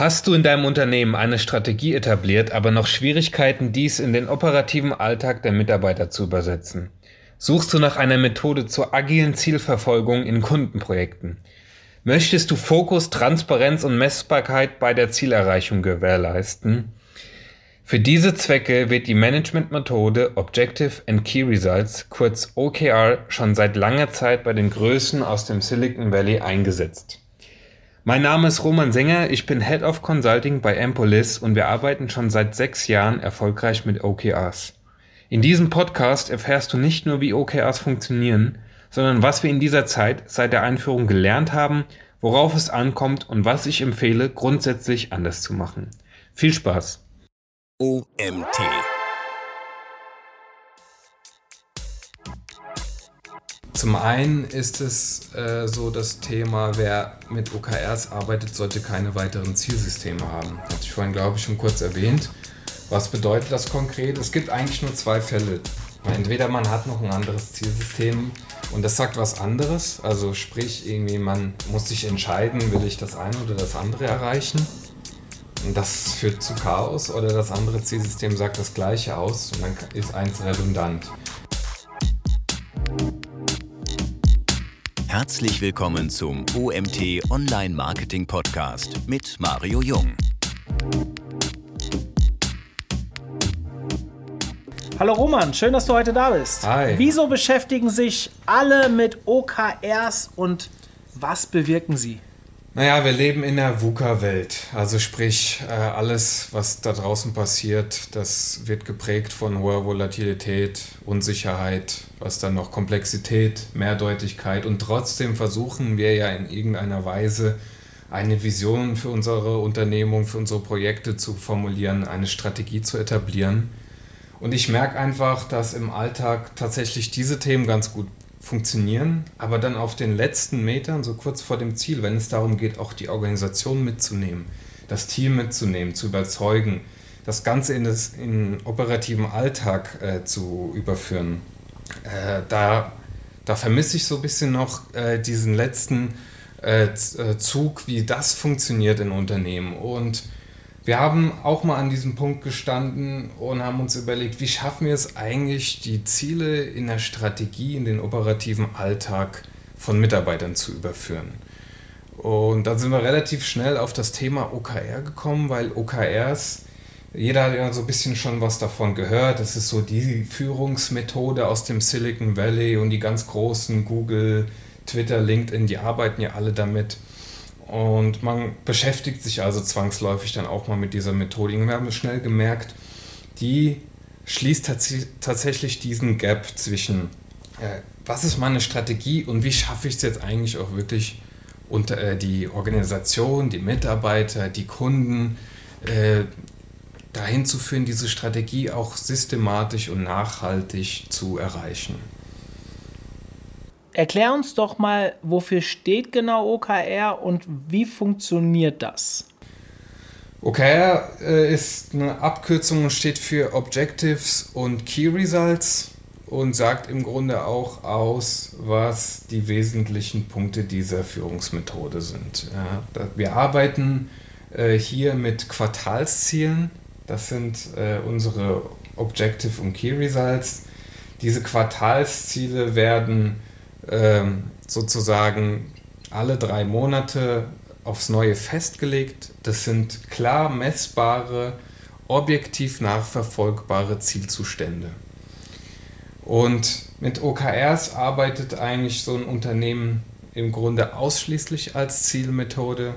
Hast du in deinem Unternehmen eine Strategie etabliert, aber noch Schwierigkeiten, dies in den operativen Alltag der Mitarbeiter zu übersetzen? Suchst du nach einer Methode zur agilen Zielverfolgung in Kundenprojekten? Möchtest du Fokus, Transparenz und Messbarkeit bei der Zielerreichung gewährleisten? Für diese Zwecke wird die Managementmethode Objective and Key Results, kurz OKR, schon seit langer Zeit bei den Größen aus dem Silicon Valley eingesetzt. Mein Name ist Roman Sänger, ich bin Head of Consulting bei Empolis und wir arbeiten schon seit sechs Jahren erfolgreich mit OKRs. In diesem Podcast erfährst du nicht nur, wie OKRs funktionieren, sondern was wir in dieser Zeit seit der Einführung gelernt haben, worauf es ankommt und was ich empfehle, grundsätzlich anders zu machen. Viel Spaß! OMT Zum einen ist es äh, so das Thema, wer mit OKRs arbeitet, sollte keine weiteren Zielsysteme haben. Hatte ich vorhin, glaube ich, schon kurz erwähnt. Was bedeutet das konkret? Es gibt eigentlich nur zwei Fälle. Entweder man hat noch ein anderes Zielsystem und das sagt was anderes, also sprich irgendwie man muss sich entscheiden, will ich das eine oder das andere erreichen. Und das führt zu Chaos oder das andere Zielsystem sagt das gleiche aus und dann ist eins redundant. Herzlich willkommen zum OMT Online Marketing Podcast mit Mario Jung. Hallo Roman, schön, dass du heute da bist. Hi. Wieso beschäftigen sich alle mit OKRs und was bewirken sie? Naja, wir leben in der VUCA-Welt. Also sprich, äh, alles, was da draußen passiert, das wird geprägt von hoher Volatilität, Unsicherheit, was dann noch Komplexität, Mehrdeutigkeit. Und trotzdem versuchen wir ja in irgendeiner Weise eine Vision für unsere Unternehmung, für unsere Projekte zu formulieren, eine Strategie zu etablieren. Und ich merke einfach, dass im Alltag tatsächlich diese Themen ganz gut funktionieren, aber dann auf den letzten Metern, so kurz vor dem Ziel, wenn es darum geht, auch die Organisation mitzunehmen, das Team mitzunehmen, zu überzeugen, das Ganze in den operativen Alltag äh, zu überführen, äh, da, da vermisse ich so ein bisschen noch äh, diesen letzten äh, äh, Zug, wie das funktioniert in Unternehmen. Und wir haben auch mal an diesem Punkt gestanden und haben uns überlegt, wie schaffen wir es eigentlich, die Ziele in der Strategie, in den operativen Alltag von Mitarbeitern zu überführen. Und da sind wir relativ schnell auf das Thema OKR gekommen, weil OKRs, jeder hat ja so ein bisschen schon was davon gehört. Das ist so die Führungsmethode aus dem Silicon Valley und die ganz großen Google, Twitter, LinkedIn, die arbeiten ja alle damit. Und man beschäftigt sich also zwangsläufig dann auch mal mit dieser Methodik. Wir haben schnell gemerkt, die schließt tats tatsächlich diesen Gap zwischen, äh, was ist meine Strategie und wie schaffe ich es jetzt eigentlich auch wirklich unter äh, die Organisation, die Mitarbeiter, die Kunden äh, dahin zu führen, diese Strategie auch systematisch und nachhaltig zu erreichen. Erklär uns doch mal, wofür steht genau OKR und wie funktioniert das? OKR äh, ist eine Abkürzung und steht für Objectives und Key Results und sagt im Grunde auch aus, was die wesentlichen Punkte dieser Führungsmethode sind. Wir arbeiten äh, hier mit Quartalszielen. Das sind äh, unsere Objective und Key Results. Diese Quartalsziele werden sozusagen alle drei Monate aufs Neue festgelegt. Das sind klar messbare, objektiv nachverfolgbare Zielzustände. Und mit OKRs arbeitet eigentlich so ein Unternehmen im Grunde ausschließlich als Zielmethode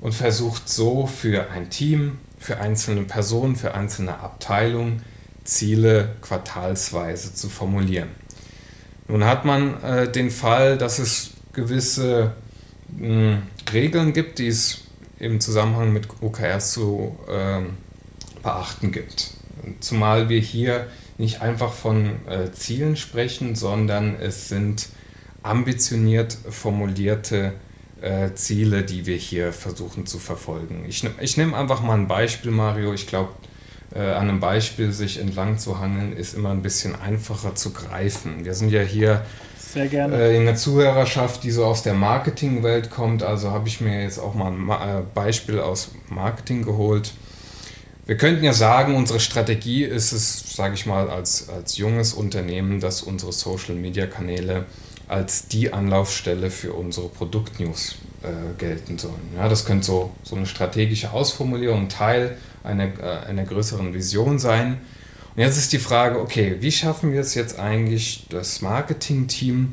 und versucht so für ein Team, für einzelne Personen, für einzelne Abteilungen Ziele quartalsweise zu formulieren. Nun hat man äh, den Fall, dass es gewisse mh, hm, Regeln gibt, die es im Zusammenhang mit OKRs zu äh, beachten gibt. Zumal wir hier nicht einfach von äh, Zielen sprechen, sondern es sind ambitioniert formulierte äh, Ziele, die wir hier versuchen zu verfolgen. Ich, ich nehme einfach mal ein Beispiel, Mario. Ich glaube, äh, an einem Beispiel sich entlang zu hangeln, ist immer ein bisschen einfacher zu greifen. Wir sind ja hier Sehr gerne. Äh, in der Zuhörerschaft, die so aus der Marketingwelt kommt. Also habe ich mir jetzt auch mal ein äh, Beispiel aus Marketing geholt. Wir könnten ja sagen, unsere Strategie ist es, sage ich mal, als, als junges Unternehmen, dass unsere Social-Media-Kanäle als die Anlaufstelle für unsere Produktnews äh, gelten sollen. Ja, das könnte so, so eine strategische Ausformulierung, Teil einer, äh, einer größeren Vision sein. Und jetzt ist die Frage, okay, wie schaffen wir es jetzt eigentlich, das Marketing-Team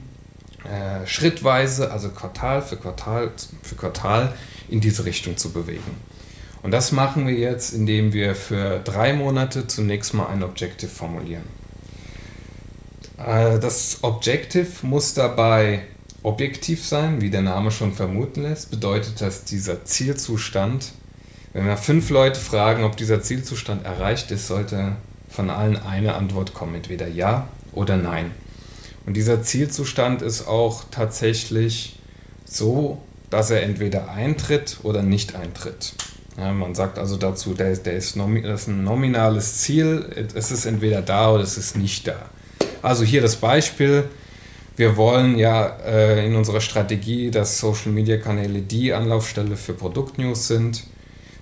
äh, schrittweise, also Quartal für Quartal für Quartal, in diese Richtung zu bewegen? Und das machen wir jetzt, indem wir für drei Monate zunächst mal ein Objective formulieren. Äh, das Objective muss dabei objektiv sein, wie der Name schon vermuten lässt. Bedeutet, dass dieser Zielzustand, wenn wir fünf Leute fragen, ob dieser Zielzustand erreicht ist, sollte von allen eine Antwort kommen, entweder ja oder nein. Und dieser Zielzustand ist auch tatsächlich so, dass er entweder eintritt oder nicht eintritt. Ja, man sagt also dazu, der, der ist, nomi das ist ein nominales Ziel, es ist entweder da oder es ist nicht da. Also hier das Beispiel. Wir wollen ja äh, in unserer Strategie, dass Social Media Kanäle die Anlaufstelle für Produktnews sind.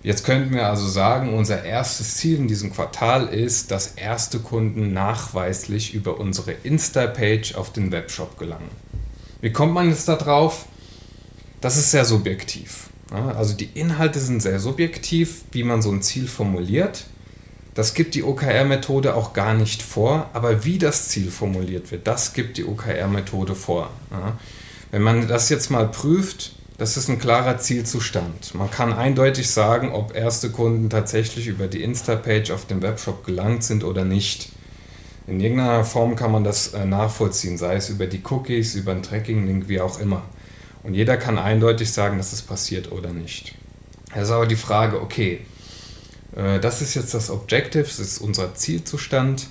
Jetzt könnten wir also sagen, unser erstes Ziel in diesem Quartal ist, dass erste Kunden nachweislich über unsere Insta-Page auf den Webshop gelangen. Wie kommt man jetzt da drauf? Das ist sehr subjektiv. Also die Inhalte sind sehr subjektiv, wie man so ein Ziel formuliert. Das gibt die OKR-Methode auch gar nicht vor, aber wie das Ziel formuliert wird, das gibt die OKR-Methode vor. Wenn man das jetzt mal prüft, das ist ein klarer Zielzustand. Man kann eindeutig sagen, ob erste Kunden tatsächlich über die Insta-Page auf dem Webshop gelangt sind oder nicht. In irgendeiner Form kann man das äh, nachvollziehen, sei es über die Cookies, über einen Tracking-Link, wie auch immer. Und jeder kann eindeutig sagen, dass es passiert oder nicht. Es ist aber die Frage, okay, äh, das ist jetzt das Objective, das ist unser Zielzustand.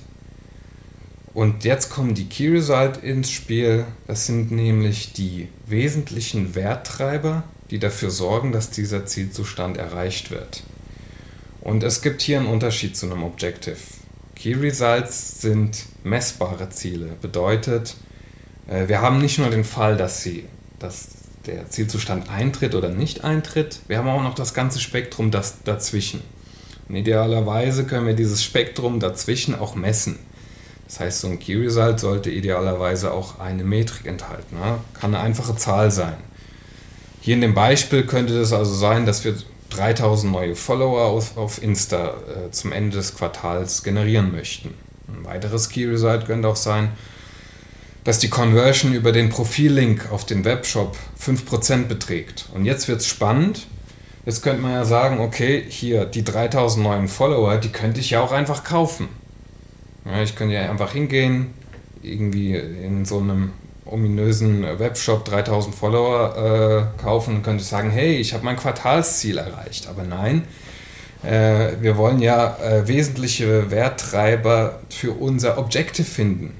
Und jetzt kommen die Key Result ins Spiel. Das sind nämlich die wesentlichen Werttreiber, die dafür sorgen, dass dieser Zielzustand erreicht wird. Und es gibt hier einen Unterschied zu einem Objective. Key Results sind messbare Ziele. Bedeutet, äh, wir haben nicht nur den Fall, dass, sie, dass der Zielzustand eintritt oder nicht eintritt, wir haben auch noch das ganze Spektrum das dazwischen. Und idealerweise können wir dieses Spektrum dazwischen auch messen. Das heißt, so ein Key Result sollte idealerweise auch eine Metrik enthalten. Ne? Kann eine einfache Zahl sein. Hier in dem Beispiel könnte es also sein, dass wir 3000 neue Follower auf, auf Insta äh, zum Ende des Quartals generieren möchten. Ein weiteres Key Result könnte auch sein, dass die Conversion über den Profillink auf den Webshop 5% beträgt. Und jetzt wird es spannend, Jetzt könnte man ja sagen, okay, hier die 3000 neuen Follower, die könnte ich ja auch einfach kaufen. Ja, ich könnte ja einfach hingehen, irgendwie in so einem ominösen Webshop 3000 Follower äh, kaufen und könnte sagen, hey, ich habe mein Quartalsziel erreicht. Aber nein, äh, wir wollen ja äh, wesentliche Werttreiber für unser Objective finden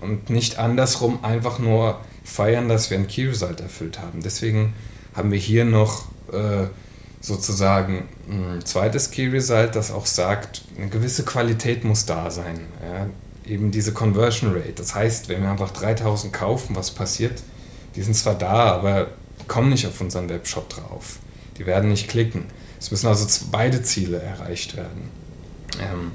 und nicht andersrum einfach nur feiern, dass wir ein Key Result erfüllt haben. Deswegen haben wir hier noch äh, sozusagen ein zweites Key Result, das auch sagt, eine gewisse Qualität muss da sein. Ja? Eben diese Conversion Rate. Das heißt, wenn wir einfach 3000 kaufen, was passiert? Die sind zwar da, aber kommen nicht auf unseren Webshop drauf. Die werden nicht klicken. Es müssen also beide Ziele erreicht werden. Ähm,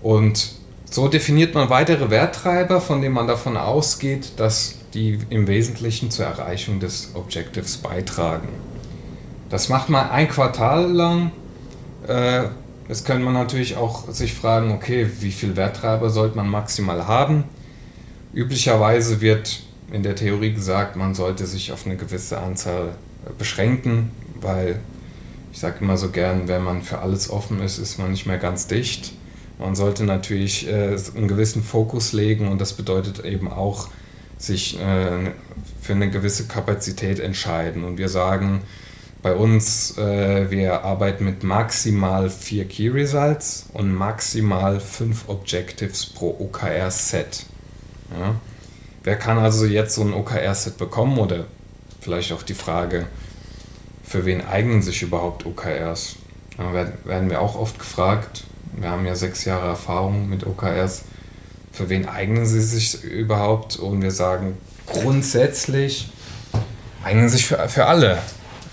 und so definiert man weitere Werttreiber, von denen man davon ausgeht, dass die im Wesentlichen zur Erreichung des Objectives beitragen. Das macht man ein Quartal lang. Äh, jetzt könnte man natürlich auch sich fragen, okay, wie viel Werttreiber sollte man maximal haben? Üblicherweise wird in der Theorie gesagt, man sollte sich auf eine gewisse Anzahl äh, beschränken, weil ich sage immer so gern, wenn man für alles offen ist, ist man nicht mehr ganz dicht. Man sollte natürlich äh, einen gewissen Fokus legen und das bedeutet eben auch, sich äh, für eine gewisse Kapazität entscheiden. Und wir sagen, bei uns, äh, wir arbeiten mit maximal vier Key Results und maximal fünf Objectives pro OKR-Set. Ja. Wer kann also jetzt so ein OKR-Set bekommen oder vielleicht auch die Frage, für wen eignen sich überhaupt OKRs? Da werden wir auch oft gefragt. Wir haben ja sechs Jahre Erfahrung mit OKRs. für wen eignen sie sich überhaupt? Und wir sagen grundsätzlich eignen sich für, für alle.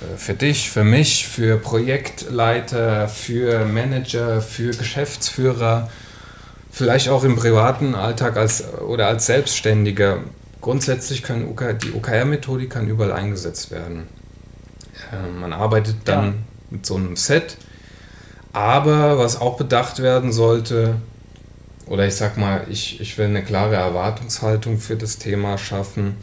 Äh, für dich, für mich, für Projektleiter, für Manager, für Geschäftsführer, vielleicht auch im privaten Alltag als, oder als Selbstständiger. Grundsätzlich können UK, die OKR-Methodik kann überall eingesetzt werden. Äh, man arbeitet dann ja. mit so einem Set. Aber was auch bedacht werden sollte, oder ich sag mal, ich, ich will eine klare Erwartungshaltung für das Thema schaffen.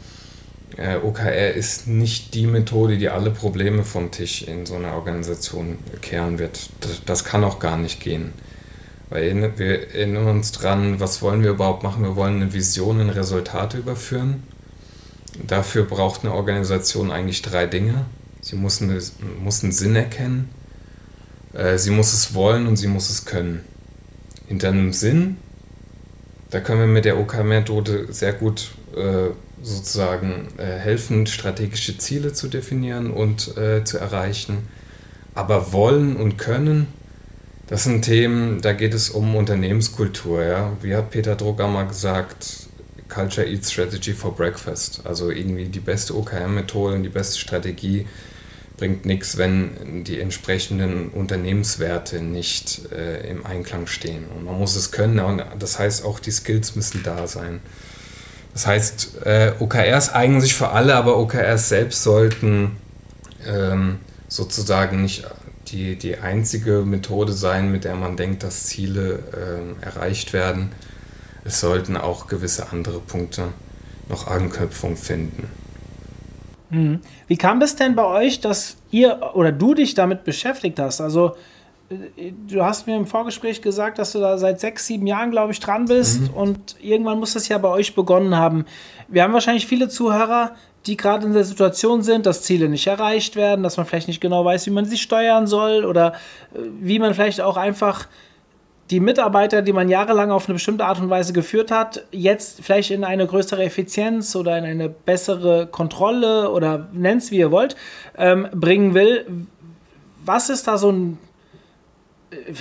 Äh, OKR ist nicht die Methode, die alle Probleme vom Tisch in so einer Organisation kehren wird. Das, das kann auch gar nicht gehen. Weil wir erinnern uns dran, was wollen wir überhaupt machen? Wir wollen eine Vision in Resultate überführen. Dafür braucht eine Organisation eigentlich drei Dinge. Sie muss, eine, muss einen Sinn erkennen, äh, sie muss es wollen und sie muss es können. Hinter einem Sinn, da können wir mit der OK-Methode sehr gut äh, sozusagen äh, helfen, strategische Ziele zu definieren und äh, zu erreichen. Aber wollen und können, das sind Themen, da geht es um Unternehmenskultur. Ja? Wie hat Peter Drucker mal gesagt, Culture Eats Strategy for Breakfast. Also irgendwie die beste OKR-Methode und die beste Strategie bringt nichts, wenn die entsprechenden Unternehmenswerte nicht äh, im Einklang stehen. Und man muss es können und das heißt auch, die Skills müssen da sein. Das heißt, äh, OKRs eignen sich für alle, aber OKRs selbst sollten ähm, sozusagen nicht die, die einzige Methode sein, mit der man denkt, dass Ziele äh, erreicht werden. Es sollten auch gewisse andere Punkte noch Anknüpfung finden. Mhm. Wie kam das denn bei euch, dass ihr oder du dich damit beschäftigt hast? Also, du hast mir im Vorgespräch gesagt, dass du da seit sechs, sieben Jahren, glaube ich, dran bist mhm. und irgendwann muss das ja bei euch begonnen haben. Wir haben wahrscheinlich viele Zuhörer, die gerade in der Situation sind, dass Ziele nicht erreicht werden, dass man vielleicht nicht genau weiß, wie man sie steuern soll oder äh, wie man vielleicht auch einfach die Mitarbeiter, die man jahrelang auf eine bestimmte Art und Weise geführt hat, jetzt vielleicht in eine größere Effizienz oder in eine bessere Kontrolle oder nennt es wie ihr wollt, ähm, bringen will. Was ist da so ein,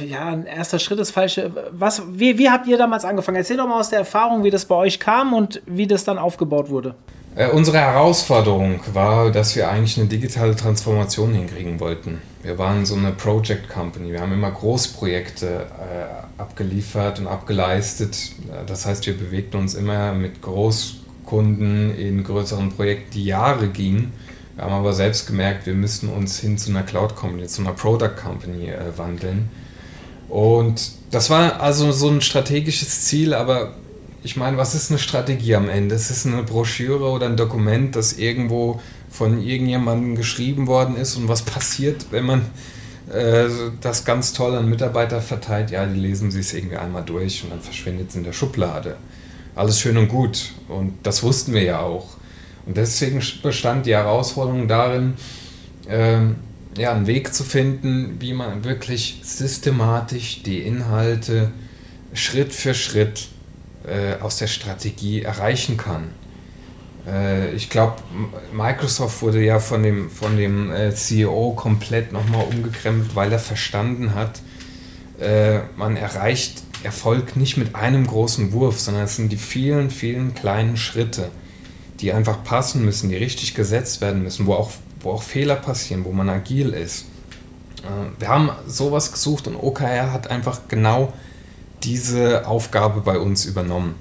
ja, ein erster Schritt ist falsche. Was, wie, wie habt ihr damals angefangen? Erzähl doch mal aus der Erfahrung, wie das bei euch kam und wie das dann aufgebaut wurde. Äh, unsere Herausforderung war, dass wir eigentlich eine digitale Transformation hinkriegen wollten. Wir waren so eine Project Company. Wir haben immer Großprojekte äh, abgeliefert und abgeleistet. Das heißt, wir bewegten uns immer mit Großkunden in größeren Projekten, die Jahre gingen. Wir haben aber selbst gemerkt, wir müssten uns hin zu einer Cloud Company, zu einer Product Company äh, wandeln. Und das war also so ein strategisches Ziel, aber ich meine, was ist eine Strategie am Ende? Es ist eine Broschüre oder ein Dokument, das irgendwo von irgendjemandem geschrieben worden ist und was passiert, wenn man äh, das ganz toll an Mitarbeiter verteilt? Ja, die lesen sich es irgendwie einmal durch und dann verschwindet es in der Schublade. Alles schön und gut und das wussten wir ja auch. Und deswegen bestand die Herausforderung darin, äh, ja, einen Weg zu finden, wie man wirklich systematisch die Inhalte Schritt für Schritt äh, aus der Strategie erreichen kann. Äh, ich glaube, Microsoft wurde ja von dem, von dem äh, CEO komplett nochmal umgekrempelt, weil er verstanden hat, äh, man erreicht Erfolg nicht mit einem großen Wurf, sondern es sind die vielen, vielen kleinen Schritte, die einfach passen müssen, die richtig gesetzt werden müssen, wo auch, wo auch Fehler passieren, wo man agil ist. Äh, wir haben sowas gesucht und OKR hat einfach genau diese Aufgabe bei uns übernommen.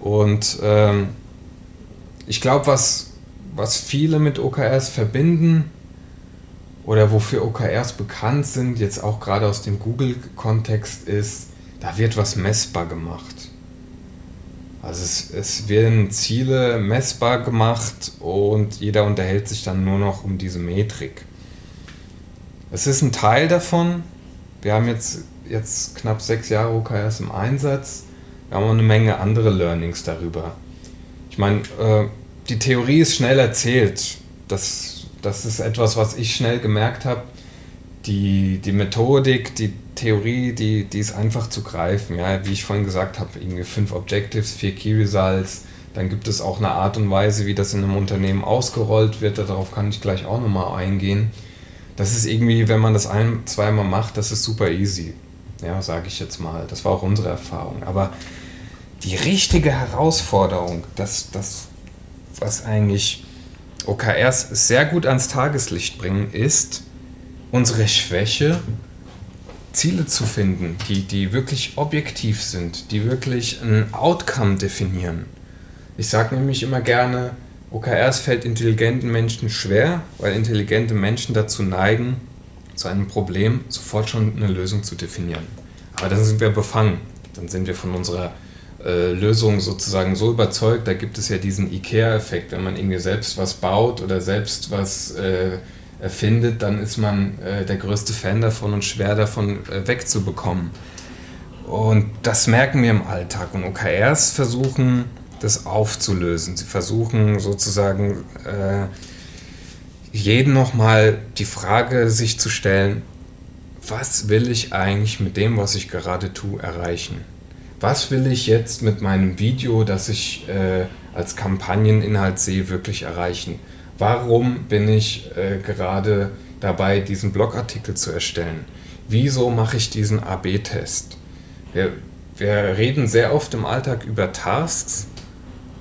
Und ähm, ich glaube, was, was viele mit OKRs verbinden oder wofür OKRs bekannt sind, jetzt auch gerade aus dem Google-Kontext, ist, da wird was messbar gemacht. Also es, es werden Ziele messbar gemacht und jeder unterhält sich dann nur noch um diese Metrik. Es ist ein Teil davon. Wir haben jetzt jetzt knapp sechs Jahre OKRs im Einsatz. Wir haben auch eine Menge andere Learnings darüber. Ich meine, äh, die Theorie ist schnell erzählt. Das, das ist etwas, was ich schnell gemerkt habe. Die, die Methodik, die Theorie, die, die ist einfach zu greifen. Ja, wie ich vorhin gesagt habe, irgendwie fünf Objectives, vier Key Results. Dann gibt es auch eine Art und Weise, wie das in einem Unternehmen ausgerollt wird. Darauf kann ich gleich auch nochmal eingehen. Das ist irgendwie, wenn man das ein, zweimal macht, das ist super easy. Ja, sage ich jetzt mal. Das war auch unsere Erfahrung. Aber die richtige Herausforderung, das, das was eigentlich OKRs sehr gut ans Tageslicht bringen, ist unsere Schwäche, Ziele zu finden, die, die wirklich objektiv sind, die wirklich ein Outcome definieren. Ich sage nämlich immer gerne, OKRs fällt intelligenten Menschen schwer, weil intelligente Menschen dazu neigen, zu einem Problem sofort schon eine Lösung zu definieren. Aber dann sind wir befangen. Dann sind wir von unserer äh, Lösung sozusagen so überzeugt. Da gibt es ja diesen IKEA-Effekt. Wenn man irgendwie selbst was baut oder selbst was äh, erfindet, dann ist man äh, der größte Fan davon und schwer davon äh, wegzubekommen. Und das merken wir im Alltag. Und OKRs versuchen, das aufzulösen. Sie versuchen sozusagen äh, jeden nochmal die Frage sich zu stellen, was will ich eigentlich mit dem, was ich gerade tue, erreichen? Was will ich jetzt mit meinem Video, das ich äh, als Kampagneninhalt sehe, wirklich erreichen? Warum bin ich äh, gerade dabei, diesen Blogartikel zu erstellen? Wieso mache ich diesen AB-Test? Wir, wir reden sehr oft im Alltag über Tasks,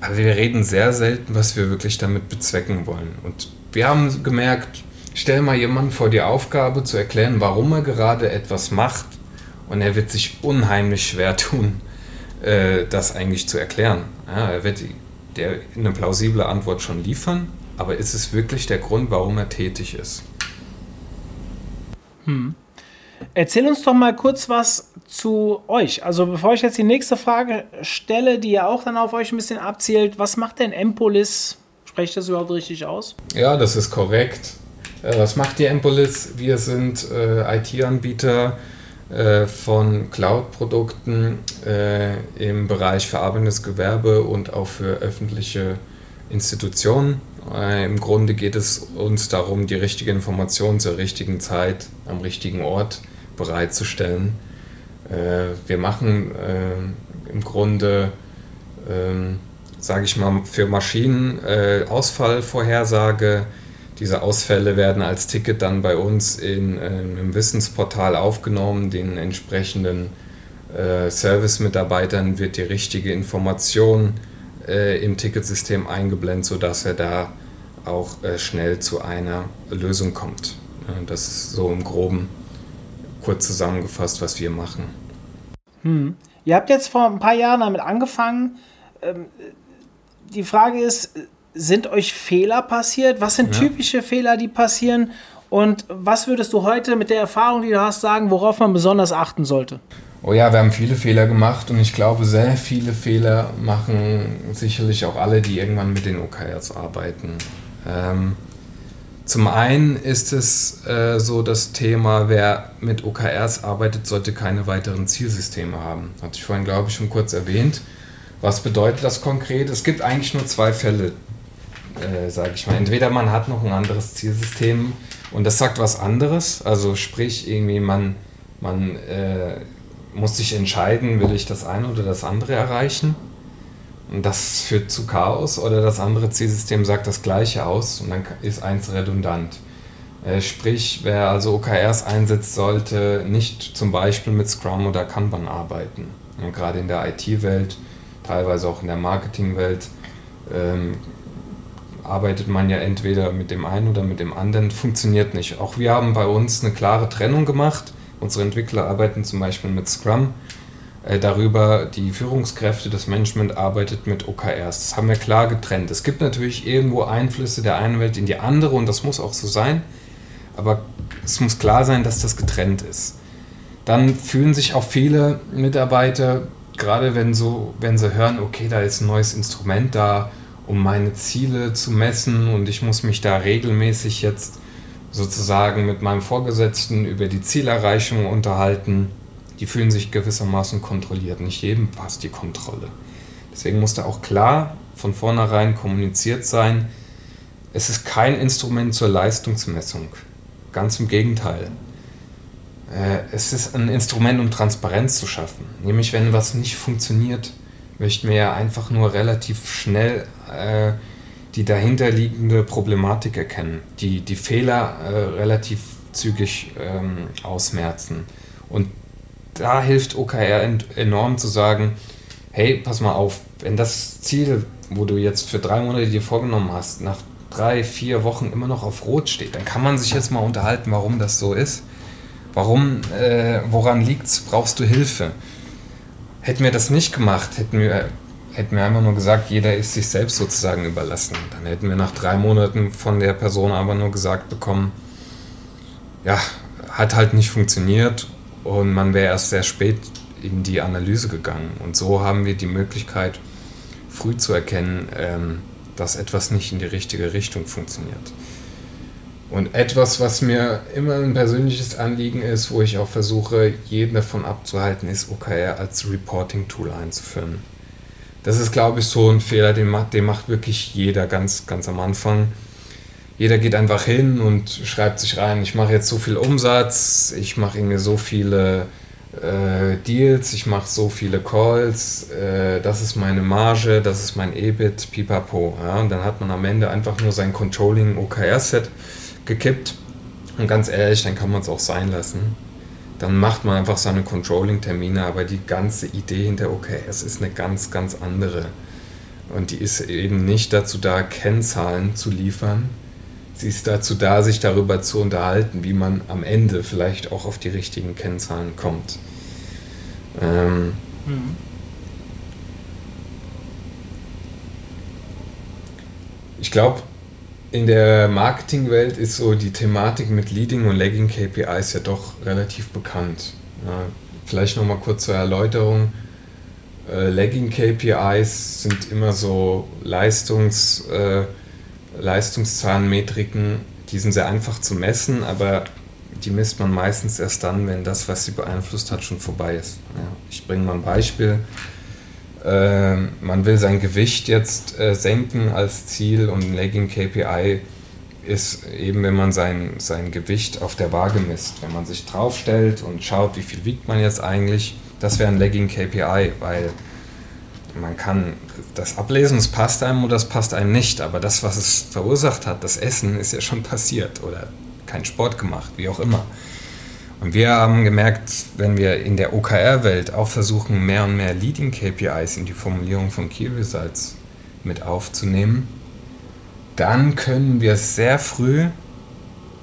aber wir reden sehr selten, was wir wirklich damit bezwecken wollen. Und wir haben gemerkt, stell mal jemanden vor die Aufgabe zu erklären, warum er gerade etwas macht und er wird sich unheimlich schwer tun, äh, das eigentlich zu erklären. Er wird eine plausible Antwort schon liefern, aber ist es wirklich der Grund, warum er tätig ist? Hm. Erzähl uns doch mal kurz was zu euch. Also bevor ich jetzt die nächste Frage stelle, die ja auch dann auf euch ein bisschen abzielt, was macht denn Empolis? Spreche ich das überhaupt richtig aus? Ja, das ist korrekt. Äh, was macht die Empolis? Wir sind äh, IT-Anbieter äh, von Cloud-Produkten äh, im Bereich verarbeitendes Gewerbe und auch für öffentliche Institutionen. Äh, Im Grunde geht es uns darum, die richtige Information zur richtigen Zeit am richtigen Ort bereitzustellen. Äh, wir machen äh, im Grunde, ähm, sage ich mal, für Maschinen Ausfallvorhersage. Diese Ausfälle werden als Ticket dann bei uns in, im Wissensportal aufgenommen. Den entsprechenden Service-Mitarbeitern wird die richtige Information im Ticketsystem eingeblendet, sodass er da auch schnell zu einer Lösung kommt. Das ist so im Groben kurz zusammengefasst, was wir machen. Hm. Ihr habt jetzt vor ein paar Jahren damit angefangen. Ähm, die Frage ist, sind euch Fehler passiert? Was sind ja. typische Fehler, die passieren? Und was würdest du heute mit der Erfahrung, die du hast, sagen, worauf man besonders achten sollte? Oh ja, wir haben viele Fehler gemacht und ich glaube, sehr viele Fehler machen sicherlich auch alle, die irgendwann mit den OKRs arbeiten. Ähm, zum einen ist es äh, so das Thema, wer mit OKRs arbeitet, sollte keine weiteren Zielsysteme haben. Hatte ich vorhin, glaube ich, schon kurz erwähnt. Was bedeutet das konkret? Es gibt eigentlich nur zwei Fälle, äh, sage ich mal. Entweder man hat noch ein anderes Zielsystem und das sagt was anderes, also sprich irgendwie man, man äh, muss sich entscheiden, will ich das eine oder das andere erreichen das führt zu Chaos oder das andere Zielsystem sagt das gleiche aus und dann ist eins redundant. Äh, sprich, wer also OKRs einsetzt, sollte nicht zum Beispiel mit Scrum oder Kanban arbeiten. Und gerade in der IT-Welt, teilweise auch in der Marketing-Welt, ähm, arbeitet man ja entweder mit dem einen oder mit dem anderen, funktioniert nicht. Auch wir haben bei uns eine klare Trennung gemacht. Unsere Entwickler arbeiten zum Beispiel mit Scrum äh, darüber, die Führungskräfte, das Management arbeitet mit OKRs. Das haben wir klar getrennt. Es gibt natürlich irgendwo Einflüsse der einen Welt in die andere und das muss auch so sein, aber es muss klar sein, dass das getrennt ist. Dann fühlen sich auch viele Mitarbeiter, gerade wenn, so, wenn sie hören, okay, da ist ein neues Instrument da, um meine Ziele zu messen und ich muss mich da regelmäßig jetzt sozusagen mit meinem Vorgesetzten über die Zielerreichung unterhalten die fühlen sich gewissermaßen kontrolliert. Nicht jedem passt die Kontrolle. Deswegen muss da auch klar von vornherein kommuniziert sein, es ist kein Instrument zur Leistungsmessung. Ganz im Gegenteil. Äh, es ist ein Instrument, um Transparenz zu schaffen. Nämlich, wenn was nicht funktioniert, möchten wir ja einfach nur relativ schnell äh, die dahinterliegende Problematik erkennen, die, die Fehler äh, relativ zügig ähm, ausmerzen. Und da hilft OKR enorm zu sagen, hey, pass mal auf, wenn das Ziel, wo du jetzt für drei Monate dir vorgenommen hast, nach drei, vier Wochen immer noch auf Rot steht, dann kann man sich jetzt mal unterhalten, warum das so ist. Warum, äh, woran liegt's? Brauchst du Hilfe? Hätten wir das nicht gemacht, hätten wir, hätten wir einfach nur gesagt, jeder ist sich selbst sozusagen überlassen. Dann hätten wir nach drei Monaten von der Person aber nur gesagt bekommen, ja, hat halt nicht funktioniert und man wäre erst sehr spät in die Analyse gegangen. Und so haben wir die Möglichkeit, früh zu erkennen, ähm, dass etwas nicht in die richtige Richtung funktioniert. Und etwas, was mir immer ein persönliches Anliegen ist, wo ich auch versuche, jeden davon abzuhalten, ist OKR als Reporting-Tool einzuführen. Das ist, glaube ich, so ein Fehler, den macht, den macht wirklich jeder ganz, ganz am Anfang. Jeder geht einfach hin und schreibt sich rein, ich mache jetzt so viel Umsatz, ich mache irgendwie so viele äh, Deals, ich mache so viele Calls, äh, das ist meine Marge, das ist mein EBIT, pipapo. Ja? Und dann hat man am Ende einfach nur sein Controlling OKR-Set gekippt. Und ganz ehrlich, dann kann man es auch sein lassen. Dann macht man einfach seine Controlling-Termine, aber die ganze Idee hinter OKRs ist eine ganz, ganz andere. Und die ist eben nicht dazu da, Kennzahlen zu liefern. Sie ist dazu da, sich darüber zu unterhalten, wie man am Ende vielleicht auch auf die richtigen Kennzahlen kommt. Ähm, mhm. Ich glaube, in der Marketingwelt ist so die Thematik mit Leading und Lagging KPIs ja doch relativ bekannt. Vielleicht nochmal kurz zur Erläuterung. Äh, Lagging KPIs sind immer so Leistungs, äh, Leistungszahlenmetriken, die sind sehr einfach zu messen, aber die misst man meistens erst dann, wenn das, was sie beeinflusst hat, schon vorbei ist. Ja, ich bringe mal ein Beispiel. Äh, man will sein Gewicht jetzt äh, senken als Ziel und ein Lagging KPI ist eben, wenn man sein, sein Gewicht auf der Waage misst. Wenn man sich draufstellt und schaut, wie viel wiegt man jetzt eigentlich, das wäre ein Lagging KPI, weil man kann das ablesen, es passt einem oder es passt einem nicht, aber das, was es verursacht hat, das Essen, ist ja schon passiert oder kein Sport gemacht, wie auch immer. Und wir haben gemerkt, wenn wir in der OKR-Welt auch versuchen, mehr und mehr Leading KPIs in die Formulierung von Key Results mit aufzunehmen, dann können wir sehr früh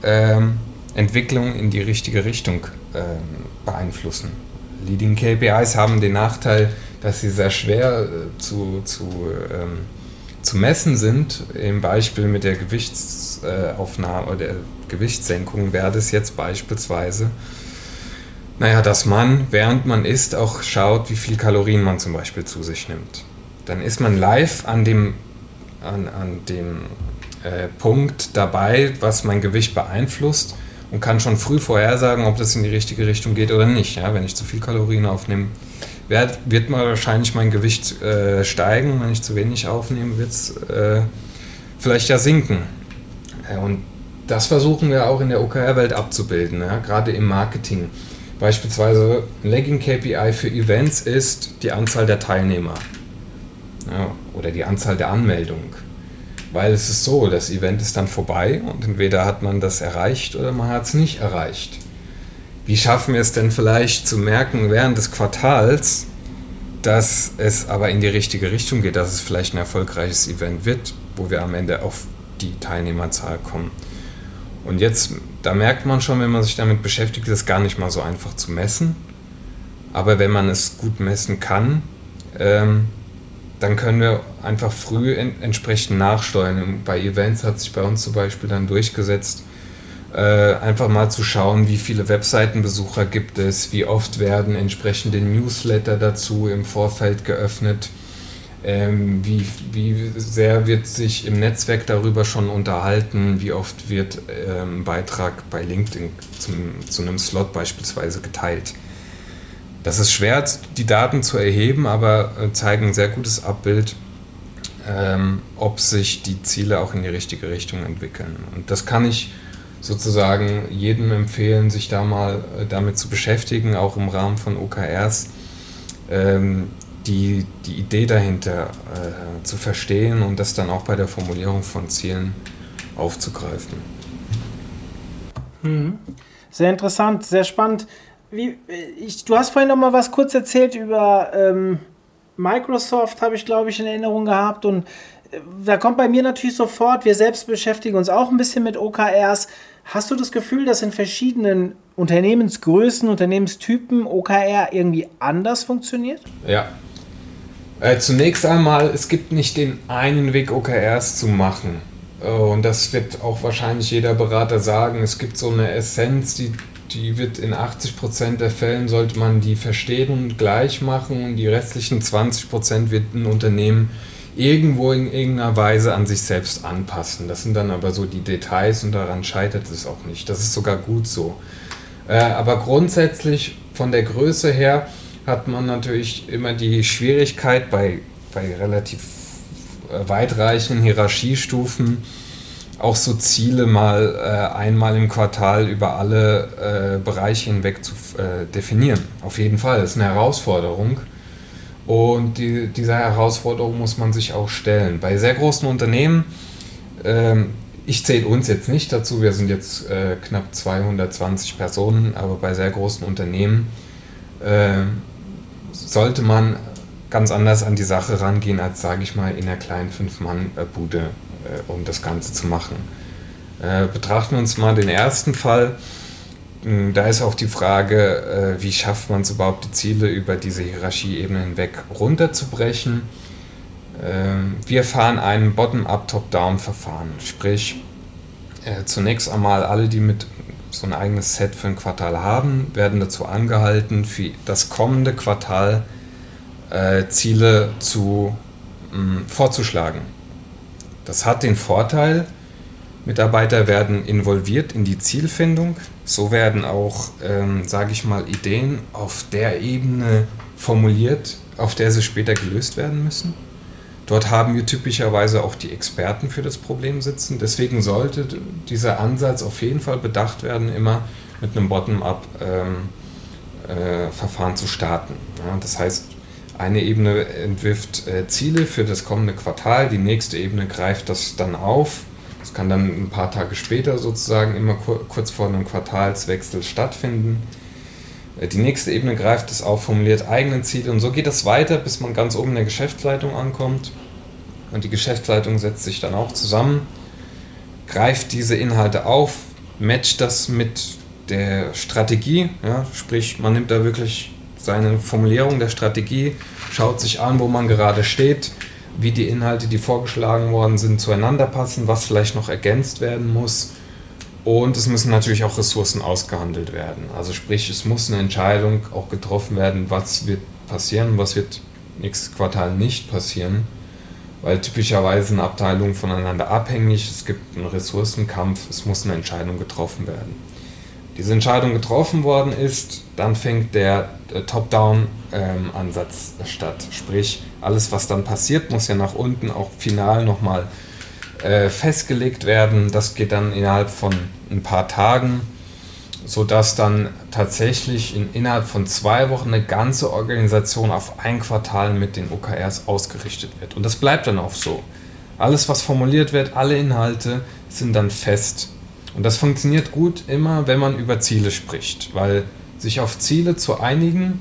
ähm, Entwicklung in die richtige Richtung ähm, beeinflussen. Leading KPIs haben den Nachteil, dass sie sehr schwer äh, zu, zu, ähm, zu messen sind. Im Beispiel mit der Gewichtsaufnahme oder der Gewichtssenkung wäre das jetzt beispielsweise, naja, dass man, während man isst, auch schaut, wie viel Kalorien man zum Beispiel zu sich nimmt. Dann ist man live an dem, an, an dem äh, Punkt dabei, was mein Gewicht beeinflusst und kann schon früh vorhersagen, ob das in die richtige Richtung geht oder nicht. Ja, wenn ich zu viel Kalorien aufnehme, wird, wird mal wahrscheinlich mein Gewicht äh, steigen. Wenn ich zu wenig aufnehme, wird es äh, vielleicht ja sinken. Äh, und das versuchen wir auch in der OKR-Welt abzubilden, ja? gerade im Marketing. Beispielsweise Lagging KPI für Events ist die Anzahl der Teilnehmer ja, oder die Anzahl der Anmeldungen. Weil es ist so, das Event ist dann vorbei und entweder hat man das erreicht oder man hat es nicht erreicht. Wie schaffen wir es denn vielleicht zu merken während des Quartals, dass es aber in die richtige Richtung geht, dass es vielleicht ein erfolgreiches Event wird, wo wir am Ende auf die Teilnehmerzahl kommen? Und jetzt, da merkt man schon, wenn man sich damit beschäftigt, ist es gar nicht mal so einfach zu messen. Aber wenn man es gut messen kann, ähm, dann können wir einfach früh en entsprechend nachsteuern. Bei Events hat sich bei uns zum Beispiel dann durchgesetzt, äh, einfach mal zu schauen, wie viele Webseitenbesucher gibt es, wie oft werden entsprechende Newsletter dazu im Vorfeld geöffnet ähm, wie, wie sehr wird sich im Netzwerk darüber schon unterhalten? Wie oft wird ähm, Beitrag bei LinkedIn zum, zu einem Slot beispielsweise geteilt? Das ist schwer, die Daten zu erheben, aber äh, zeigen ein sehr gutes Abbild, ähm, ob sich die Ziele auch in die richtige Richtung entwickeln. Und das kann ich sozusagen jedem empfehlen, sich da mal äh, damit zu beschäftigen, auch im Rahmen von OKRs. Ähm, die, die Idee dahinter äh, zu verstehen und das dann auch bei der Formulierung von Zielen aufzugreifen. Mhm. Sehr interessant, sehr spannend. Wie, ich, du hast vorhin noch mal was kurz erzählt über, ähm, Microsoft habe ich, glaube ich, in Erinnerung gehabt. Und äh, da kommt bei mir natürlich sofort, wir selbst beschäftigen uns auch ein bisschen mit OKRs. Hast du das Gefühl, dass in verschiedenen Unternehmensgrößen, Unternehmenstypen OKR irgendwie anders funktioniert? Ja. Äh, zunächst einmal, es gibt nicht den einen Weg, OKRs zu machen. Äh, und das wird auch wahrscheinlich jeder Berater sagen. Es gibt so eine Essenz, die die wird in 80% der Fällen sollte man die verstehen und gleich machen und die restlichen 20% wird ein Unternehmen irgendwo in irgendeiner Weise an sich selbst anpassen. Das sind dann aber so die Details und daran scheitert es auch nicht. Das ist sogar gut so. Äh, aber grundsätzlich von der Größe her hat man natürlich immer die Schwierigkeit bei, bei relativ weitreichenden Hierarchiestufen, auch so Ziele mal äh, einmal im Quartal über alle äh, Bereiche hinweg zu äh, definieren. Auf jeden Fall, das ist eine Herausforderung. Und die, dieser Herausforderung muss man sich auch stellen. Bei sehr großen Unternehmen, ähm, ich zähle uns jetzt nicht dazu, wir sind jetzt äh, knapp 220 Personen, aber bei sehr großen Unternehmen äh, sollte man ganz anders an die Sache rangehen, als sage ich mal in einer kleinen Fünf-Mann-Bude äh, um das Ganze zu machen. Äh, betrachten wir uns mal den ersten Fall. Hm, da ist auch die Frage, äh, wie schafft man es überhaupt, die Ziele über diese Hierarchieebene hinweg runterzubrechen. Ähm, wir fahren ein Bottom-up, Top-down-Verfahren. Sprich, zunächst einmal alle, die mit so ein eigenes Set für ein Quartal haben, werden dazu angehalten, für das kommende Quartal Ziele zu, hm, vorzuschlagen. Das hat den Vorteil, Mitarbeiter werden involviert in die Zielfindung. So werden auch, ähm, sage ich mal, Ideen auf der Ebene formuliert, auf der sie später gelöst werden müssen. Dort haben wir typischerweise auch die Experten für das Problem sitzen. Deswegen sollte dieser Ansatz auf jeden Fall bedacht werden, immer mit einem Bottom-up-Verfahren ähm, äh, zu starten. Ja, das heißt, eine Ebene entwirft äh, Ziele für das kommende Quartal, die nächste Ebene greift das dann auf. Das kann dann ein paar Tage später sozusagen immer kur kurz vor einem Quartalswechsel stattfinden. Die nächste Ebene greift es auf, formuliert eigene Ziele und so geht es weiter, bis man ganz oben in der Geschäftsleitung ankommt. Und die Geschäftsleitung setzt sich dann auch zusammen, greift diese Inhalte auf, matcht das mit der Strategie, ja, sprich man nimmt da wirklich seine Formulierung der Strategie, schaut sich an, wo man gerade steht, wie die Inhalte, die vorgeschlagen worden sind, zueinander passen, was vielleicht noch ergänzt werden muss. Und es müssen natürlich auch Ressourcen ausgehandelt werden. Also sprich, es muss eine Entscheidung auch getroffen werden, was wird passieren, was wird nächstes Quartal nicht passieren. Weil typischerweise sind Abteilungen voneinander abhängig, es gibt einen Ressourcenkampf, es muss eine Entscheidung getroffen werden diese Entscheidung getroffen worden ist, dann fängt der äh, Top-Down-Ansatz ähm, statt. Sprich, alles, was dann passiert, muss ja nach unten auch final nochmal äh, festgelegt werden. Das geht dann innerhalb von ein paar Tagen, sodass dann tatsächlich in, innerhalb von zwei Wochen eine ganze Organisation auf ein Quartal mit den OKRs ausgerichtet wird. Und das bleibt dann auch so. Alles, was formuliert wird, alle Inhalte sind dann fest und das funktioniert gut immer, wenn man über Ziele spricht, weil sich auf Ziele zu einigen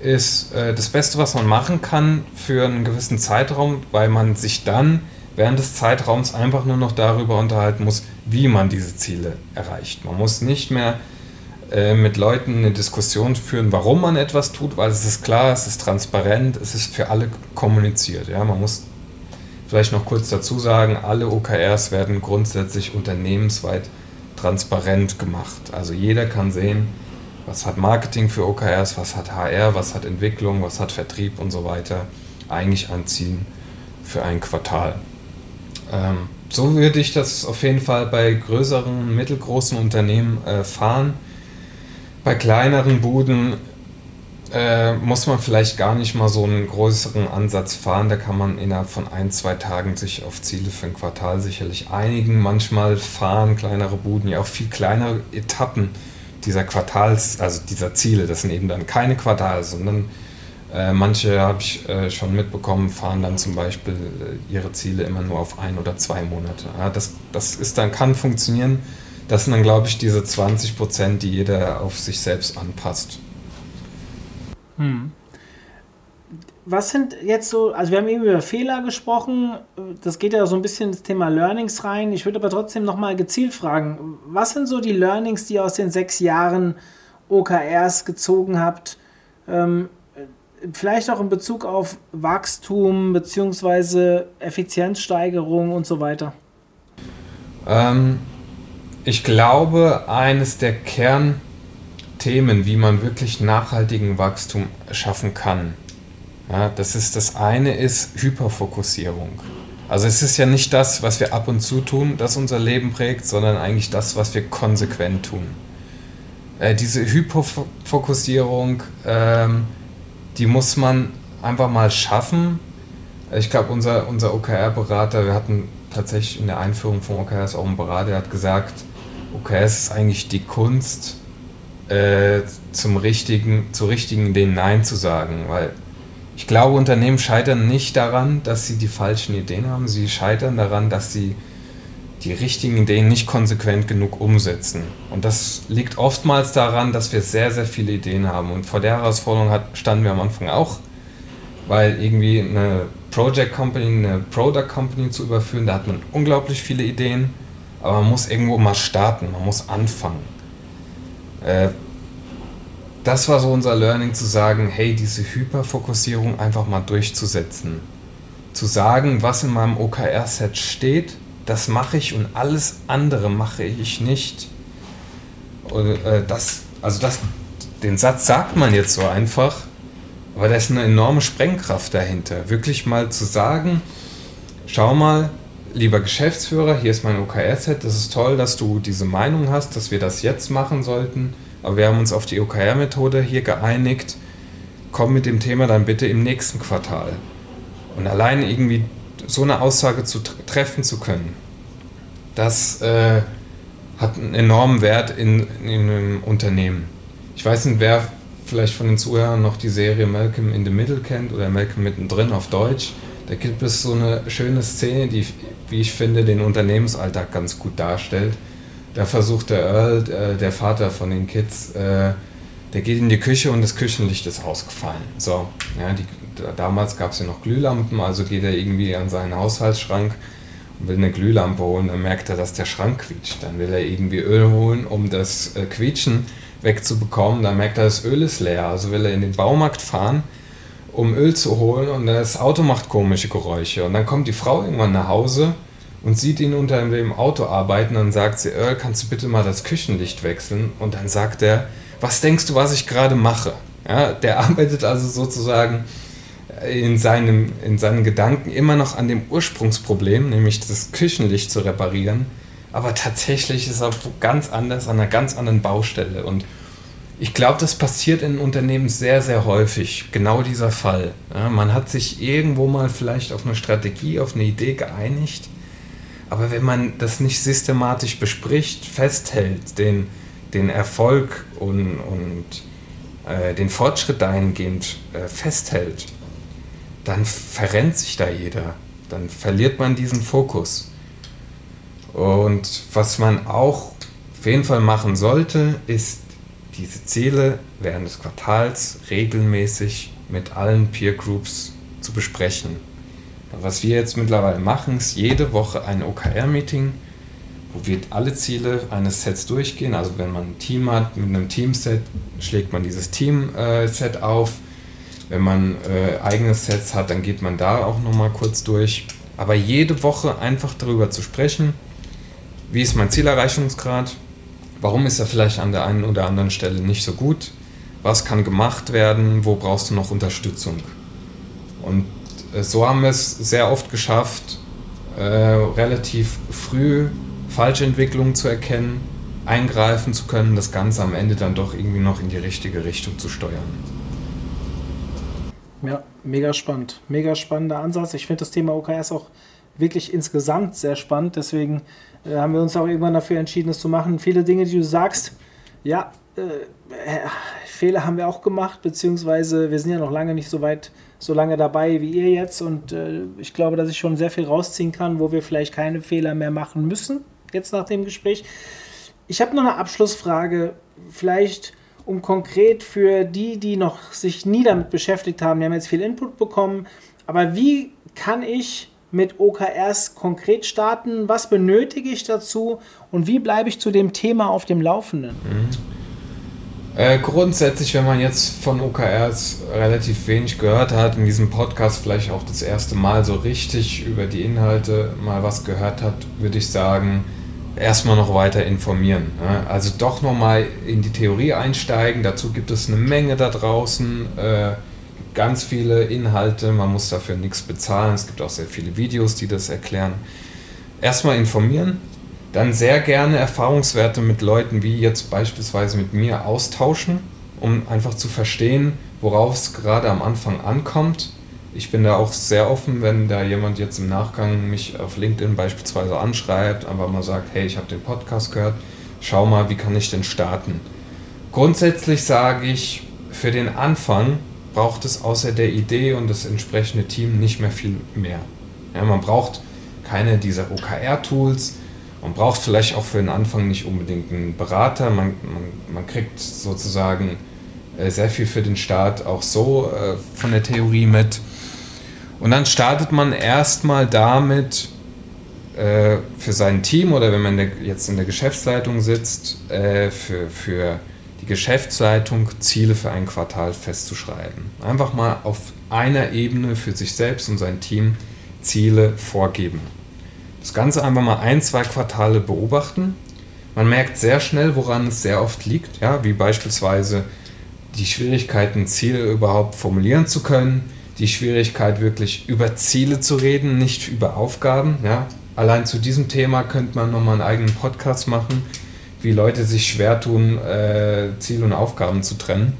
ist äh, das Beste, was man machen kann für einen gewissen Zeitraum, weil man sich dann während des Zeitraums einfach nur noch darüber unterhalten muss, wie man diese Ziele erreicht. Man muss nicht mehr äh, mit Leuten eine Diskussion führen, warum man etwas tut, weil es ist klar, es ist transparent, es ist für alle kommuniziert. Ja? Man muss vielleicht noch kurz dazu sagen, alle OKRs werden grundsätzlich unternehmensweit transparent gemacht. Also jeder kann sehen, was hat Marketing für OKRs, was hat HR, was hat Entwicklung, was hat Vertrieb und so weiter eigentlich an Zielen für ein Quartal. Ähm, so würde ich das auf jeden Fall bei größeren, mittelgroßen Unternehmen äh, fahren. Bei kleineren Buden äh, muss man vielleicht gar nicht mal so einen größeren Ansatz fahren. Da kann man innerhalb von ein, zwei Tagen sich auf Ziele für ein Quartal sicherlich einigen. Manchmal fahren kleinere Buden ja auch viel kleinere Etappen dieser Quartals, also dieser Ziele. Das sind eben dann keine Quartale, sondern äh, manche habe ich äh, schon mitbekommen, fahren dann zum Beispiel äh, ihre Ziele immer nur auf ein oder zwei Monate. Ja, das, das ist dann, kann funktionieren. Das sind dann, glaube ich, diese 20 Prozent, die jeder auf sich selbst anpasst. Hm. was sind jetzt so, also wir haben eben über Fehler gesprochen, das geht ja so ein bisschen ins Thema Learnings rein. Ich würde aber trotzdem nochmal gezielt fragen, was sind so die Learnings, die ihr aus den sechs Jahren OKRs gezogen habt? Ähm, vielleicht auch in Bezug auf Wachstum bzw. Effizienzsteigerung und so weiter. Ähm, ich glaube, eines der Kernthemen, wie man wirklich nachhaltigen Wachstum schaffen kann, ja, das ist das eine ist Hyperfokussierung. Also es ist ja nicht das, was wir ab und zu tun, das unser Leben prägt, sondern eigentlich das, was wir konsequent tun. Äh, diese Hyperfokussierung, ähm, die muss man einfach mal schaffen. Ich glaube, unser, unser OKR-Berater, wir hatten tatsächlich in der Einführung von OKRs auch einen Berater, der hat gesagt, OKRs ist eigentlich die Kunst, äh, zum richtigen, zu richtigen Ideen Nein zu sagen, weil ich glaube, Unternehmen scheitern nicht daran, dass sie die falschen Ideen haben. Sie scheitern daran, dass sie die richtigen Ideen nicht konsequent genug umsetzen. Und das liegt oftmals daran, dass wir sehr, sehr viele Ideen haben. Und vor der Herausforderung hat, standen wir am Anfang auch, weil irgendwie eine Project Company, eine Product Company zu überführen, da hat man unglaublich viele Ideen, aber man muss irgendwo mal starten, man muss anfangen. Äh, das war so unser Learning zu sagen, hey, diese Hyperfokussierung einfach mal durchzusetzen. Zu sagen, was in meinem OKR-Set steht, das mache ich und alles andere mache ich nicht. Äh, das, also das, den Satz sagt man jetzt so einfach, aber da ist eine enorme Sprengkraft dahinter. Wirklich mal zu sagen, schau mal, lieber Geschäftsführer, hier ist mein OKR-Set, das ist toll, dass du diese Meinung hast, dass wir das jetzt machen sollten aber wir haben uns auf die OKR-Methode hier geeinigt. Komm mit dem Thema dann bitte im nächsten Quartal. Und allein irgendwie so eine Aussage zu treffen zu können, das äh, hat einen enormen Wert in, in einem Unternehmen. Ich weiß nicht, wer vielleicht von den Zuhörern noch die Serie Malcolm in the Middle kennt oder Malcolm mittendrin auf Deutsch. Da gibt es so eine schöne Szene, die, wie ich finde, den Unternehmensalltag ganz gut darstellt da versucht der Earl, äh, der Vater von den Kids, äh, der geht in die Küche und das Küchenlicht ist ausgefallen. So, ja, die, damals gab es ja noch Glühlampen, also geht er irgendwie an seinen Haushaltsschrank und will eine Glühlampe holen, dann merkt er, dass der Schrank quietscht. Dann will er irgendwie Öl holen, um das äh, Quietschen wegzubekommen. Dann merkt er, das Öl ist leer, also will er in den Baumarkt fahren, um Öl zu holen und das Auto macht komische Geräusche. Und dann kommt die Frau irgendwann nach Hause und sieht ihn unter dem Auto arbeiten. Dann sagt sie, Earl, kannst du bitte mal das Küchenlicht wechseln? Und dann sagt er, was denkst du, was ich gerade mache? Ja, der arbeitet also sozusagen in, seinem, in seinen Gedanken immer noch an dem Ursprungsproblem, nämlich das Küchenlicht zu reparieren. Aber tatsächlich ist er ganz anders, an einer ganz anderen Baustelle. Und ich glaube, das passiert in Unternehmen sehr, sehr häufig. Genau dieser Fall. Ja, man hat sich irgendwo mal vielleicht auf eine Strategie, auf eine Idee geeinigt aber wenn man das nicht systematisch bespricht, festhält, den, den Erfolg und, und äh, den Fortschritt dahingehend äh, festhält, dann verrennt sich da jeder. Dann verliert man diesen Fokus. Und was man auch auf jeden Fall machen sollte, ist diese Ziele während des Quartals regelmäßig mit allen Peer Groups zu besprechen was wir jetzt mittlerweile machen, ist jede Woche ein OKR-Meeting, wo wir alle Ziele eines Sets durchgehen. Also wenn man ein Team hat mit einem Teamset, schlägt man dieses Team-Set auf. Wenn man äh, eigene Sets hat, dann geht man da auch nochmal kurz durch. Aber jede Woche einfach darüber zu sprechen, wie ist mein Zielerreichungsgrad, warum ist er vielleicht an der einen oder anderen Stelle nicht so gut, was kann gemacht werden, wo brauchst du noch Unterstützung. Und äh, so haben wir es sehr oft geschafft, äh, relativ früh falsche Entwicklungen zu erkennen, eingreifen zu können, das Ganze am Ende dann doch irgendwie noch in die richtige Richtung zu steuern. Ja, mega spannend. Mega spannender Ansatz. Ich finde das Thema OKRs auch wirklich insgesamt sehr spannend. Deswegen äh, haben wir uns auch irgendwann dafür entschieden, das zu machen. Viele Dinge, die du sagst, ja, äh, Fehler haben wir auch gemacht, beziehungsweise wir sind ja noch lange nicht so weit so lange dabei wie ihr jetzt und äh, ich glaube, dass ich schon sehr viel rausziehen kann, wo wir vielleicht keine Fehler mehr machen müssen, jetzt nach dem Gespräch. Ich habe noch eine Abschlussfrage, vielleicht um konkret für die, die noch sich nie damit beschäftigt haben, die haben jetzt viel Input bekommen, aber wie kann ich mit OKRs konkret starten? Was benötige ich dazu und wie bleibe ich zu dem Thema auf dem Laufenden? Mhm. Äh, grundsätzlich, wenn man jetzt von OKRs relativ wenig gehört hat, in diesem Podcast vielleicht auch das erste Mal so richtig über die Inhalte mal was gehört hat, würde ich sagen, erstmal noch weiter informieren. Also doch nochmal in die Theorie einsteigen. Dazu gibt es eine Menge da draußen. Äh, ganz viele Inhalte, man muss dafür nichts bezahlen. Es gibt auch sehr viele Videos, die das erklären. Erstmal informieren, dann sehr gerne Erfahrungswerte mit Leuten wie jetzt beispielsweise mit mir austauschen, um einfach zu verstehen, worauf es gerade am Anfang ankommt. Ich bin da auch sehr offen, wenn da jemand jetzt im Nachgang mich auf LinkedIn beispielsweise anschreibt, einfach mal sagt, hey, ich habe den Podcast gehört, schau mal, wie kann ich denn starten. Grundsätzlich sage ich, für den Anfang braucht es außer der Idee und das entsprechende Team nicht mehr viel mehr. Ja, man braucht keine dieser OKR-Tools, man braucht vielleicht auch für den Anfang nicht unbedingt einen Berater, man, man, man kriegt sozusagen äh, sehr viel für den Start auch so äh, von der Theorie mit. Und dann startet man erstmal damit, äh, für sein Team oder wenn man jetzt in der Geschäftsleitung sitzt, äh, für, für die Geschäftsleitung Ziele für ein Quartal festzuschreiben. Einfach mal auf einer Ebene für sich selbst und sein Team Ziele vorgeben. Das Ganze einfach mal ein, zwei Quartale beobachten. Man merkt sehr schnell, woran es sehr oft liegt, ja, wie beispielsweise die Schwierigkeiten, Ziele überhaupt formulieren zu können, die Schwierigkeit, wirklich über Ziele zu reden, nicht über Aufgaben. Ja. Allein zu diesem Thema könnte man nochmal einen eigenen Podcast machen wie Leute sich schwer tun, äh, Ziel und Aufgaben zu trennen.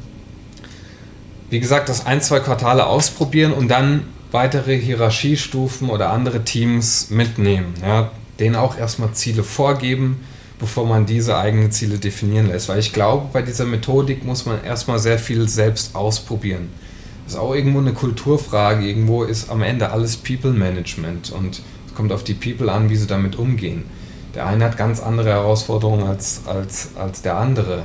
Wie gesagt, das ein, zwei Quartale ausprobieren und dann weitere Hierarchiestufen oder andere Teams mitnehmen. Ja, denen auch erstmal Ziele vorgeben, bevor man diese eigenen Ziele definieren lässt. Weil ich glaube, bei dieser Methodik muss man erstmal sehr viel selbst ausprobieren. Ist auch irgendwo eine Kulturfrage. Irgendwo ist am Ende alles People Management und es kommt auf die People an, wie sie damit umgehen. Der eine hat ganz andere Herausforderungen als, als, als der andere.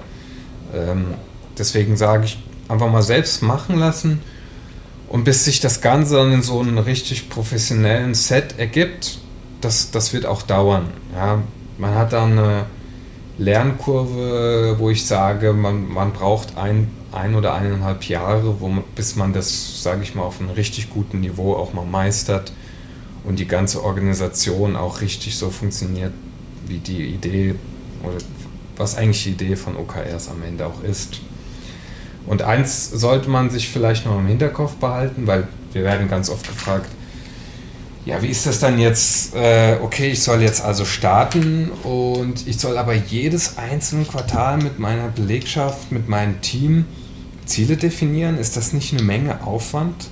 Ähm, deswegen sage ich, einfach mal selbst machen lassen und bis sich das Ganze dann in so einem richtig professionellen Set ergibt, das, das wird auch dauern. Ja, man hat dann eine Lernkurve, wo ich sage, man, man braucht ein, ein oder eineinhalb Jahre, wo bis man das, sage ich mal, auf einem richtig guten Niveau auch mal meistert und die ganze Organisation auch richtig so funktioniert, wie die Idee oder was eigentlich die Idee von OKRs am Ende auch ist. Und eins sollte man sich vielleicht noch im Hinterkopf behalten, weil wir werden ganz oft gefragt, ja, wie ist das dann jetzt? Äh, okay, ich soll jetzt also starten und ich soll aber jedes einzelne Quartal mit meiner Belegschaft, mit meinem Team Ziele definieren. Ist das nicht eine Menge Aufwand?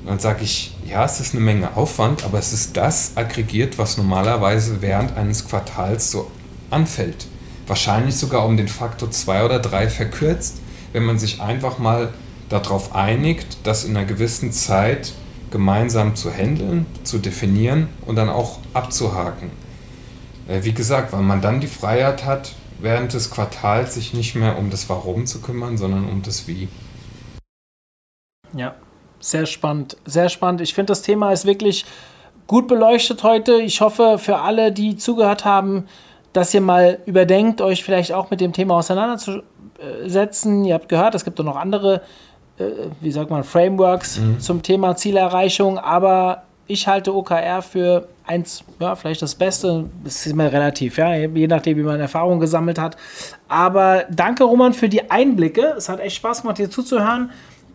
Und dann sage ich, ja, es ist eine Menge Aufwand, aber es ist das aggregiert, was normalerweise während eines Quartals so anfällt. Wahrscheinlich sogar um den Faktor 2 oder 3 verkürzt, wenn man sich einfach mal darauf einigt, das in einer gewissen Zeit gemeinsam zu handeln, zu definieren und dann auch abzuhaken. Äh, wie gesagt, weil man dann die Freiheit hat, während des Quartals sich nicht mehr um das Warum zu kümmern, sondern um das Wie. Ja, sehr spannend, sehr spannend. Ich finde, das Thema ist wirklich gut beleuchtet heute. Ich hoffe für alle, die zugehört haben, dass ihr mal überdenkt, euch vielleicht auch mit dem Thema auseinanderzusetzen. Ihr habt gehört, es gibt auch noch andere, äh, wie sagt man, Frameworks mhm. zum Thema Zielerreichung, aber ich halte OKR für eins, ja, vielleicht das Beste. Das ist immer relativ, ja, je nachdem, wie man Erfahrung gesammelt hat. Aber danke, Roman, für die Einblicke. Es hat echt Spaß gemacht, dir zuzuhören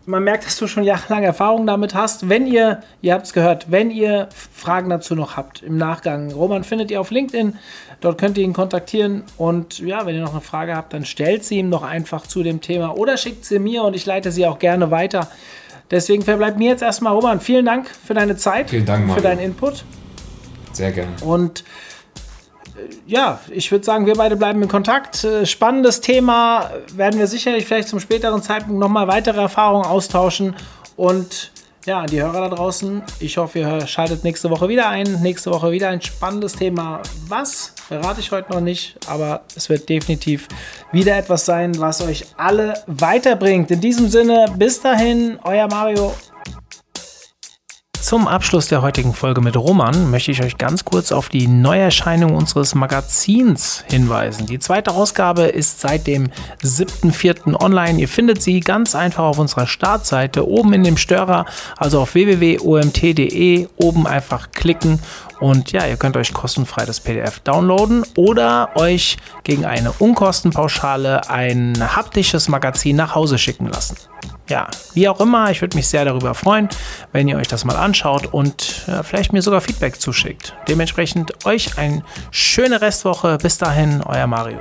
man merkt, dass du schon jahrelang Erfahrung damit hast. Wenn ihr, ihr habt es gehört, wenn ihr Fragen dazu noch habt im Nachgang, Roman findet ihr auf LinkedIn, dort könnt ihr ihn kontaktieren und ja, wenn ihr noch eine Frage habt, dann stellt sie ihm doch einfach zu dem Thema oder schickt sie mir und ich leite sie auch gerne weiter. Deswegen verbleibt mir jetzt erstmal, Roman, vielen Dank für deine Zeit, vielen Dank, Mario. für deinen Input. Sehr gerne. Und ja, ich würde sagen, wir beide bleiben in Kontakt. Äh, spannendes Thema. Werden wir sicherlich vielleicht zum späteren Zeitpunkt nochmal weitere Erfahrungen austauschen. Und ja, die Hörer da draußen, ich hoffe, ihr schaltet nächste Woche wieder ein. Nächste Woche wieder ein spannendes Thema. Was? Verrate ich heute noch nicht, aber es wird definitiv wieder etwas sein, was euch alle weiterbringt. In diesem Sinne, bis dahin, euer Mario zum Abschluss der heutigen Folge mit Roman möchte ich euch ganz kurz auf die Neuerscheinung unseres Magazins hinweisen. Die zweite Ausgabe ist seit dem 7.4. online. Ihr findet sie ganz einfach auf unserer Startseite oben in dem Störer, also auf www.omt.de. Oben einfach klicken und ja, ihr könnt euch kostenfrei das PDF downloaden oder euch gegen eine Unkostenpauschale ein haptisches Magazin nach Hause schicken lassen ja, wie auch immer, ich würde mich sehr darüber freuen, wenn ihr euch das mal anschaut und ja, vielleicht mir sogar Feedback zuschickt. Dementsprechend euch eine schöne Restwoche. Bis dahin, euer Mario.